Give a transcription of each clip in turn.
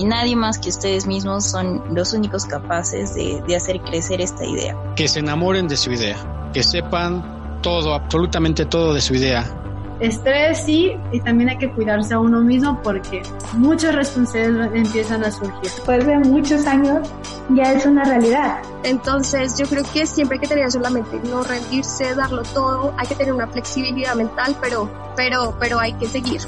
y nadie más que ustedes mismos son los únicos capaces de, de hacer crecer esta idea. Que se enamoren de su idea, que sepan todo, absolutamente todo de su idea, Estrés sí, y también hay que cuidarse a uno mismo porque muchas responsabilidades empiezan a surgir. Después de muchos años ya es una realidad. Entonces yo creo que siempre hay que tener solamente no rendirse, darlo todo, hay que tener una flexibilidad mental, pero, pero, pero hay que seguir.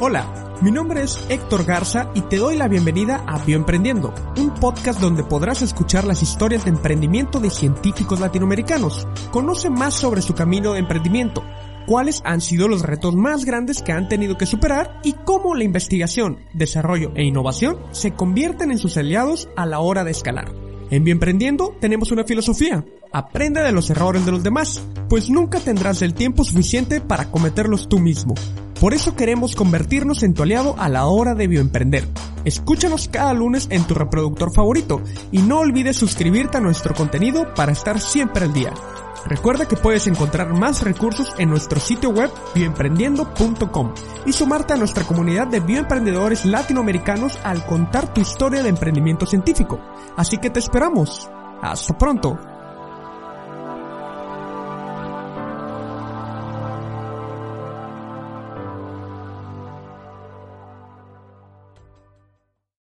Hola, mi nombre es Héctor Garza y te doy la bienvenida a Bioemprendiendo, un podcast donde podrás escuchar las historias de emprendimiento de científicos latinoamericanos. Conoce más sobre su camino de emprendimiento cuáles han sido los retos más grandes que han tenido que superar y cómo la investigación, desarrollo e innovación se convierten en sus aliados a la hora de escalar. En Bienprendiendo tenemos una filosofía. Aprende de los errores de los demás, pues nunca tendrás el tiempo suficiente para cometerlos tú mismo. Por eso queremos convertirnos en tu aliado a la hora de bioemprender. Escúchanos cada lunes en tu reproductor favorito y no olvides suscribirte a nuestro contenido para estar siempre al día. Recuerda que puedes encontrar más recursos en nuestro sitio web bioemprendiendo.com y sumarte a nuestra comunidad de bioemprendedores latinoamericanos al contar tu historia de emprendimiento científico. Así que te esperamos. Hasta pronto.